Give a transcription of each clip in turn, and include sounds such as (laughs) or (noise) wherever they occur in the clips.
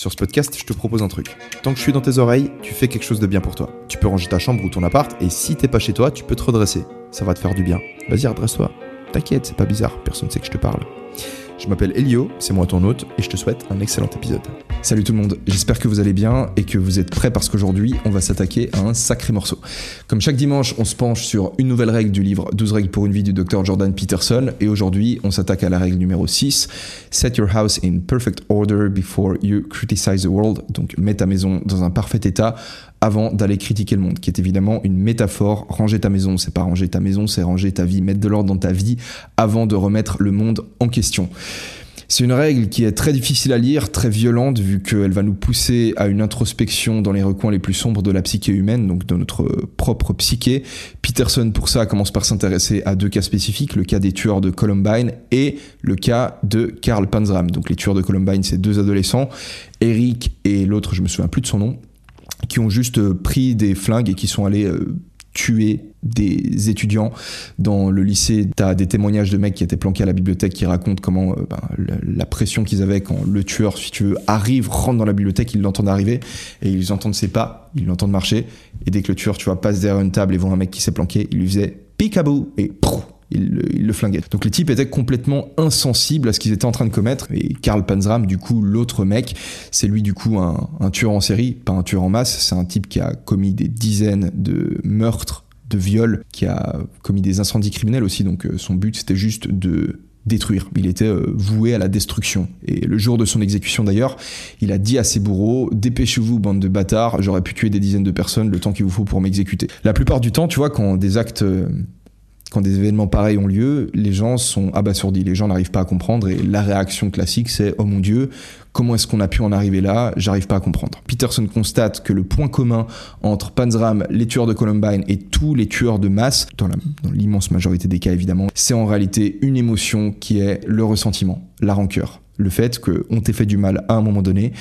Sur ce podcast, je te propose un truc. Tant que je suis dans tes oreilles, tu fais quelque chose de bien pour toi. Tu peux ranger ta chambre ou ton appart, et si t'es pas chez toi, tu peux te redresser. Ça va te faire du bien. Vas-y, redresse-toi. T'inquiète, c'est pas bizarre, personne sait que je te parle. Je m'appelle Elio, c'est moi ton hôte, et je te souhaite un excellent épisode. Salut tout le monde, j'espère que vous allez bien et que vous êtes prêts parce qu'aujourd'hui, on va s'attaquer à un sacré morceau. Comme chaque dimanche, on se penche sur une nouvelle règle du livre 12 règles pour une vie du docteur Jordan Peterson, et aujourd'hui, on s'attaque à la règle numéro 6, Set your house in perfect order before you criticize the world, donc mets ta maison dans un parfait état avant d'aller critiquer le monde, qui est évidemment une métaphore. Ranger ta maison, c'est pas ranger ta maison, c'est ranger ta vie, mettre de l'ordre dans ta vie avant de remettre le monde en question. C'est une règle qui est très difficile à lire, très violente, vu qu'elle va nous pousser à une introspection dans les recoins les plus sombres de la psyché humaine, donc de notre propre psyché. Peterson, pour ça, commence par s'intéresser à deux cas spécifiques, le cas des tueurs de Columbine et le cas de Karl Panzram. Donc les tueurs de Columbine, c'est deux adolescents, Eric et l'autre, je me souviens plus de son nom, qui ont juste pris des flingues et qui sont allés euh, tuer des étudiants dans le lycée. T'as des témoignages de mecs qui étaient planqués à la bibliothèque qui racontent comment euh, ben, la, pression qu'ils avaient quand le tueur, si tu veux, arrive, rentre dans la bibliothèque, ils l'entendent arriver et ils entendent ses pas, ils l'entendent marcher. Et dès que le tueur, tu vois, passe derrière une table et voit un mec qui s'est planqué, il lui faisait picabou et prouf, il, le- flinguait. Donc les types étaient complètement insensibles à ce qu'ils étaient en train de commettre. Et Karl Panzram, du coup, l'autre mec, c'est lui du coup un, tueur en série, pas un tueur en masse. C'est un type qui a commis des dizaines de meurtres, de viols, qui a commis des incendies criminels aussi. Donc euh, son but c'était juste de détruire. Il était euh, voué à la destruction. Et le jour de son exécution d'ailleurs, il a dit à ses bourreaux Dépêchez-vous, bande de bâtards, j'aurais pu tuer des dizaines de personnes le temps qu'il vous faut pour m'exécuter. La plupart du temps, tu vois, quand des actes. Quand des événements pareils ont lieu, les gens sont abasourdis, les gens n'arrivent pas à comprendre et la réaction classique c'est oh mon dieu, comment est-ce qu'on a pu en arriver là? J'arrive pas à comprendre. Peterson constate que le point commun entre Panzram, les tueurs de Columbine et tous les tueurs de masse, dans l'immense majorité des cas évidemment, c'est en réalité une émotion qui est le ressentiment, la rancœur. Le fait qu'on t'ait fait du mal à un moment donné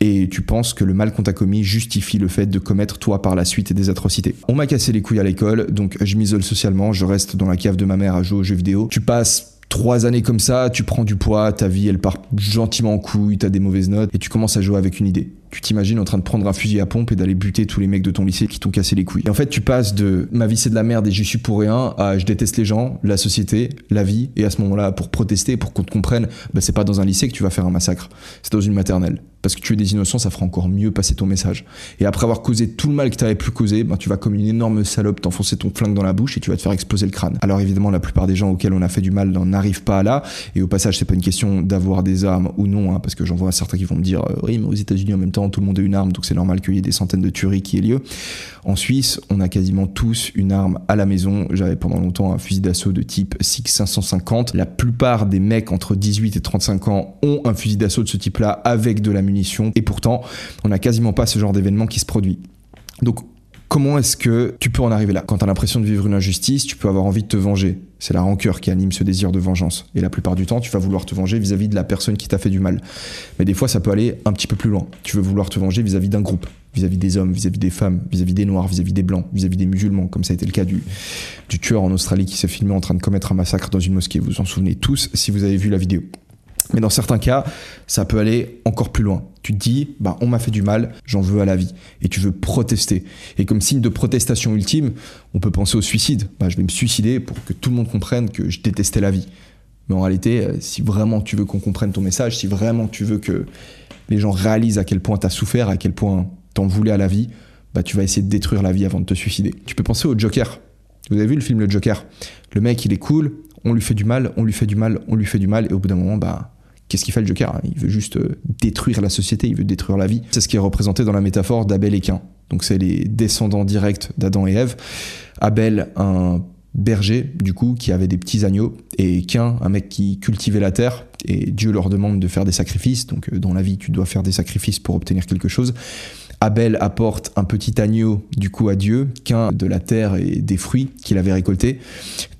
et tu penses que le mal qu'on t'a commis justifie le fait de commettre toi par la suite des atrocités. On m'a cassé les couilles à l'école, donc je m'isole socialement, je reste dans la cave de ma mère à jouer aux jeux vidéo. Tu passes trois années comme ça, tu prends du poids, ta vie elle part gentiment en couille, t'as des mauvaises notes et tu commences à jouer avec une idée. Tu t'imagines en train de prendre un fusil à pompe et d'aller buter tous les mecs de ton lycée qui t'ont cassé les couilles. Et en fait, tu passes de ma vie c'est de la merde et j'y suis pour rien à je déteste les gens, la société, la vie et à ce moment-là pour protester, pour qu'on te comprenne, bah, c'est pas dans un lycée que tu vas faire un massacre, c'est dans une maternelle. Parce que tuer des innocents, ça fera encore mieux passer ton message. Et après avoir causé tout le mal que t'avais pu causer, ben, tu vas comme une énorme salope t'enfoncer ton flingue dans la bouche et tu vas te faire exploser le crâne. Alors évidemment, la plupart des gens auxquels on a fait du mal n'en arrivent pas à là. Et au passage, c'est pas une question d'avoir des armes ou non, hein, parce que j'en vois certains qui vont me dire, euh, oui, mais aux États-Unis en même temps, tout le monde a une arme, donc c'est normal qu'il y ait des centaines de tueries qui aient lieu. En Suisse, on a quasiment tous une arme à la maison. J'avais pendant longtemps un fusil d'assaut de type SIG 550. La plupart des mecs entre 18 et 35 ans ont un fusil d'assaut de ce type-là avec de la munition. Et pourtant, on n'a quasiment pas ce genre d'événement qui se produit. Donc, comment est-ce que tu peux en arriver là? Quand tu as l'impression de vivre une injustice, tu peux avoir envie de te venger. C'est la rancœur qui anime ce désir de vengeance. Et la plupart du temps, tu vas vouloir te venger vis-à-vis de la personne qui t'a fait du mal. Mais des fois, ça peut aller un petit peu plus loin. Tu veux vouloir te venger vis-à-vis d'un groupe, vis-à-vis des hommes, vis-à-vis des femmes, vis-à-vis des noirs, vis-à-vis des blancs, vis-à-vis des musulmans, comme ça a été le cas du, du tueur en Australie qui s'est filmé en train de commettre un massacre dans une mosquée. Vous vous en souvenez tous si vous avez vu la vidéo. Mais dans certains cas, ça peut aller encore plus loin. Tu te dis, bah, on m'a fait du mal, j'en veux à la vie. Et tu veux protester. Et comme signe de protestation ultime, on peut penser au suicide. Bah, je vais me suicider pour que tout le monde comprenne que je détestais la vie. Mais en réalité, euh, si vraiment tu veux qu'on comprenne ton message, si vraiment tu veux que les gens réalisent à quel point tu as souffert, à quel point t'en voulais à la vie, bah, tu vas essayer de détruire la vie avant de te suicider. Tu peux penser au Joker. Vous avez vu le film Le Joker? Le mec, il est cool, on lui fait du mal, on lui fait du mal, on lui fait du mal, et au bout d'un moment, bah, qu'est-ce qu'il fait le Joker? Il veut juste euh, détruire la société, il veut détruire la vie. C'est ce qui est représenté dans la métaphore d'Abel et Cain. Donc c'est les descendants directs d'Adam et Ève. Abel, un berger, du coup, qui avait des petits agneaux, et qu'un, un mec qui cultivait la terre, et Dieu leur demande de faire des sacrifices, donc euh, dans la vie, tu dois faire des sacrifices pour obtenir quelque chose. Abel apporte un petit agneau du coup à Dieu, qu'un de la terre et des fruits qu'il avait récoltés.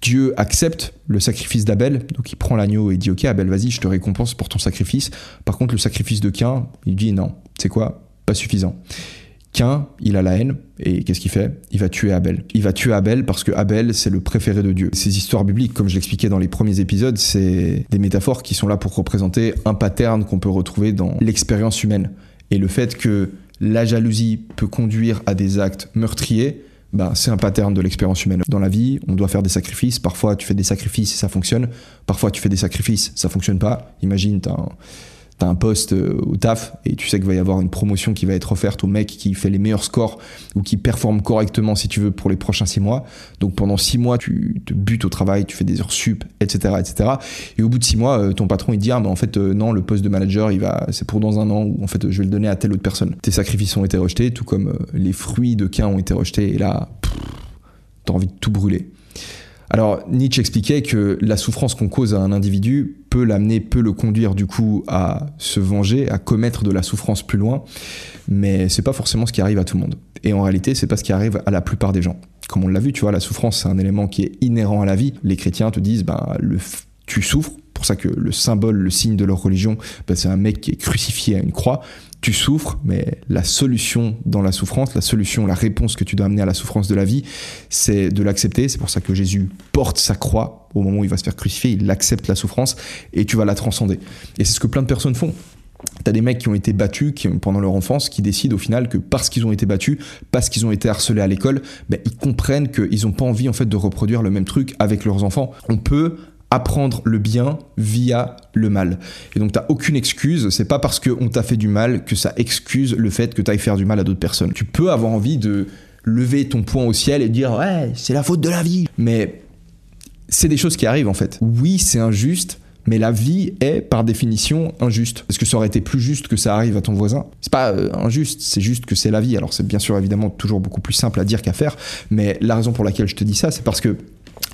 Dieu accepte le sacrifice d'Abel, donc il prend l'agneau et dit ok Abel vas-y je te récompense pour ton sacrifice. Par contre le sacrifice de Cain, il dit non, c'est quoi? Pas suffisant. Cain, il a la haine, et qu'est-ce qu'il fait? Il va tuer Abel. Il va tuer Abel parce que Abel, c'est le préféré de Dieu. Ces histoires bibliques, comme je l'expliquais dans les premiers épisodes, c'est des métaphores qui sont là pour représenter un pattern qu'on peut retrouver dans l'expérience humaine. Et le fait que la jalousie peut conduire à des actes meurtriers, bah, c'est un pattern de l'expérience humaine. Dans la vie, on doit faire des sacrifices. Parfois, tu fais des sacrifices et ça fonctionne. Parfois, tu fais des sacrifices, ça fonctionne pas. Imagine, tu un t'as un poste euh, au taf et tu sais qu'il va y avoir une promotion qui va être offerte au mec qui fait les meilleurs scores ou qui performe correctement si tu veux pour les prochains six mois. Donc pendant six mois tu te butes au travail, tu fais des heures sup, etc., etc. Et au bout de six mois, euh, ton patron il dit ah mais en fait euh, non le poste de manager il va c'est pour dans un an ou en fait je vais le donner à telle autre personne. Tes sacrifices ont été rejetés, tout comme les fruits de Cain ont été rejetés et là t'as envie de tout brûler. Alors Nietzsche expliquait que la souffrance qu'on cause à un individu peut l'amener, peut le conduire du coup à se venger, à commettre de la souffrance plus loin, mais c'est pas forcément ce qui arrive à tout le monde. Et en réalité, c'est pas ce qui arrive à la plupart des gens. Comme on l'a vu, tu vois, la souffrance c'est un élément qui est inhérent à la vie. Les chrétiens te disent, ben tu souffres, pour ça que le symbole, le signe de leur religion, ben, c'est un mec qui est crucifié à une croix tu souffres, mais la solution dans la souffrance, la solution, la réponse que tu dois amener à la souffrance de la vie, c'est de l'accepter. C'est pour ça que Jésus porte sa croix au moment où il va se faire crucifier, il accepte la souffrance et tu vas la transcender. Et c'est ce que plein de personnes font. T'as des mecs qui ont été battus qui, pendant leur enfance, qui décident au final que parce qu'ils ont été battus, parce qu'ils ont été harcelés à l'école, ben, ils comprennent qu'ils n'ont pas envie en fait de reproduire le même truc avec leurs enfants. On peut apprendre le bien via le mal. Et donc t'as aucune excuse, c'est pas parce qu'on t'a fait du mal que ça excuse le fait que t'ailles faire du mal à d'autres personnes. Tu peux avoir envie de lever ton poing au ciel et dire ouais, c'est la faute de la vie. Mais c'est des choses qui arrivent en fait. Oui, c'est injuste, mais la vie est par définition injuste. Est-ce que ça aurait été plus juste que ça arrive à ton voisin? C'est pas euh, injuste, c'est juste que c'est la vie. Alors c'est bien sûr évidemment toujours beaucoup plus simple à dire qu'à faire, mais la raison pour laquelle je te dis ça, c'est parce que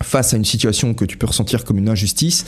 face à une situation que tu peux ressentir comme une injustice,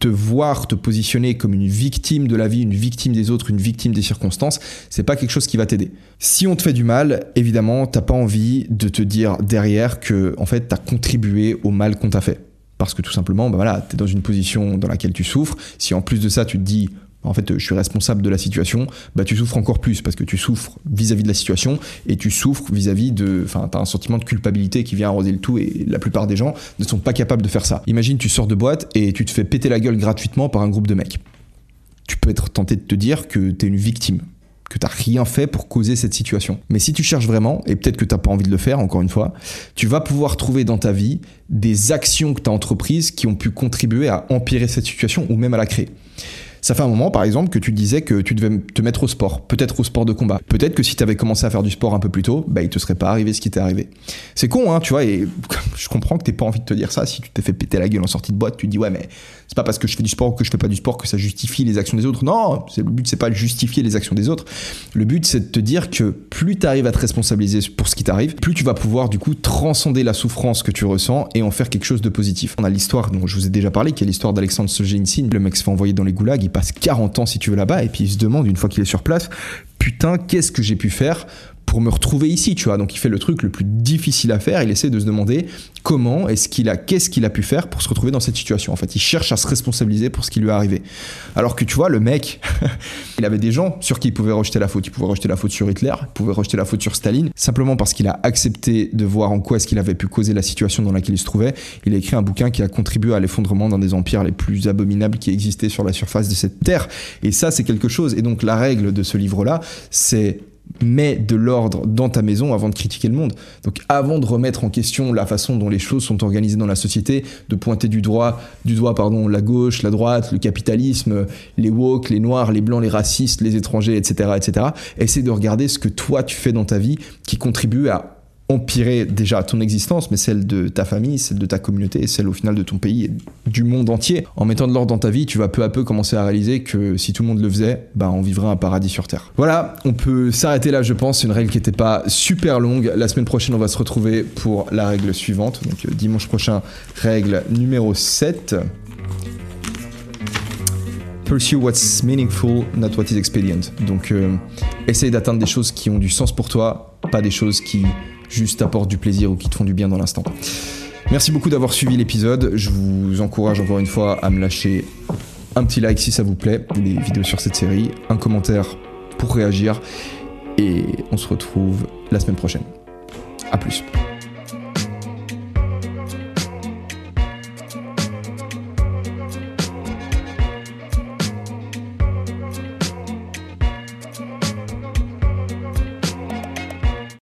te voir te positionner comme une victime de la vie, une victime des autres, une victime des circonstances, c'est pas quelque chose qui va t'aider. Si on te fait du mal, évidemment, t'as pas envie de te dire derrière que en fait t'as contribué au mal qu'on t'a fait. Parce que tout simplement, bah voilà, t'es dans une position dans laquelle tu souffres. Si en plus de ça, tu te dis, en fait, je suis responsable de la situation, bah, tu souffres encore plus parce que tu souffres vis-à-vis de la situation et tu souffres vis-à-vis de, enfin, t'as un sentiment de culpabilité qui vient arroser le tout et la plupart des gens ne sont pas capables de faire ça. Imagine, tu sors de boîte et tu te fais péter la gueule gratuitement par un groupe de mecs. Tu peux être tenté de te dire que t'es une victime que t'as rien fait pour causer cette situation. Mais si tu cherches vraiment, et peut-être que t'as pas envie de le faire, encore une fois, tu vas pouvoir trouver dans ta vie des actions que tu as entreprises qui ont pu contribuer à empirer cette situation ou même à la créer. Ça fait un moment, par exemple, que tu disais que tu devais te mettre au sport, peut-être au sport de combat. Peut-être que si tu avais commencé à faire du sport un peu plus tôt, bah, il te serait pas arrivé ce qui t'est arrivé. C'est con, hein, tu vois, et (laughs) je comprends que t'aies pas envie de te dire ça. Si tu t'es fait péter la gueule en sortie de boîte, tu te dis, ouais, mais c'est pas parce que je fais du sport ou que je fais pas du sport que ça justifie les actions des autres. Non, le but, c'est pas de justifier les actions des autres. Le but, c'est de te dire que plus tu arrives à te responsabiliser pour ce qui t'arrive, plus tu vas pouvoir, du coup, transcender la souffrance que tu ressens et en faire quelque chose de positif. On a l'histoire dont je vous ai déjà parlé, qui est l'histoire d'Alexandre Solzhenitsyn. Le mec se fait envoyer dans les goulags, passe 40 ans si tu veux là-bas, et puis il se demande une fois qu'il est sur place, putain, qu'est-ce que j'ai pu faire pour me retrouver ici, tu vois. Donc il fait le truc le plus difficile à faire, il essaie de se demander comment est-ce qu'il a, qu'est-ce qu'il a pu faire pour se retrouver dans cette situation. En fait, il cherche à se responsabiliser pour ce qui lui est arrivé. Alors que tu vois, le mec, (laughs) il avait des gens sur qui il pouvait rejeter la faute. Il pouvait rejeter la faute sur Hitler, il pouvait rejeter la faute sur Staline, simplement parce qu'il a accepté de voir en quoi est-ce qu'il avait pu causer la situation dans laquelle il se trouvait. Il a écrit un bouquin qui a contribué à l'effondrement d'un des empires les plus abominables qui existaient sur la surface de cette terre. Et ça, c'est quelque chose. Et donc la règle de ce livre-là, c'est mets de l'ordre dans ta maison avant de critiquer le monde. Donc avant de remettre en question la façon dont les choses sont organisées dans la société, de pointer du doigt, du doigt pardon, la gauche, la droite, le capitalisme, les woke, les noirs, les blancs, les racistes, les étrangers, etc., etc. Essaie de regarder ce que toi tu fais dans ta vie qui contribue à empirer déjà ton existence, mais celle de ta famille, celle de ta communauté celle au final de ton pays et du monde entier. En mettant de l'ordre dans ta vie, tu vas peu à peu commencer à réaliser que si tout le monde le faisait, bah on vivrait un paradis sur Terre. Voilà, on peut s'arrêter là je pense, c'est une règle qui n'était pas super longue. La semaine prochaine on va se retrouver pour la règle suivante, donc euh, dimanche prochain, règle numéro 7. Pursue what's meaningful, not what is expedient. Donc, euh, essaye d'atteindre des choses qui ont du sens pour toi, pas des choses qui juste t'apportent du plaisir ou qui te font du bien dans l'instant. Merci beaucoup d'avoir suivi l'épisode. Je vous encourage encore une fois à me lâcher un petit like si ça vous plaît, les vidéos sur cette série, un commentaire pour réagir. Et on se retrouve la semaine prochaine. A plus.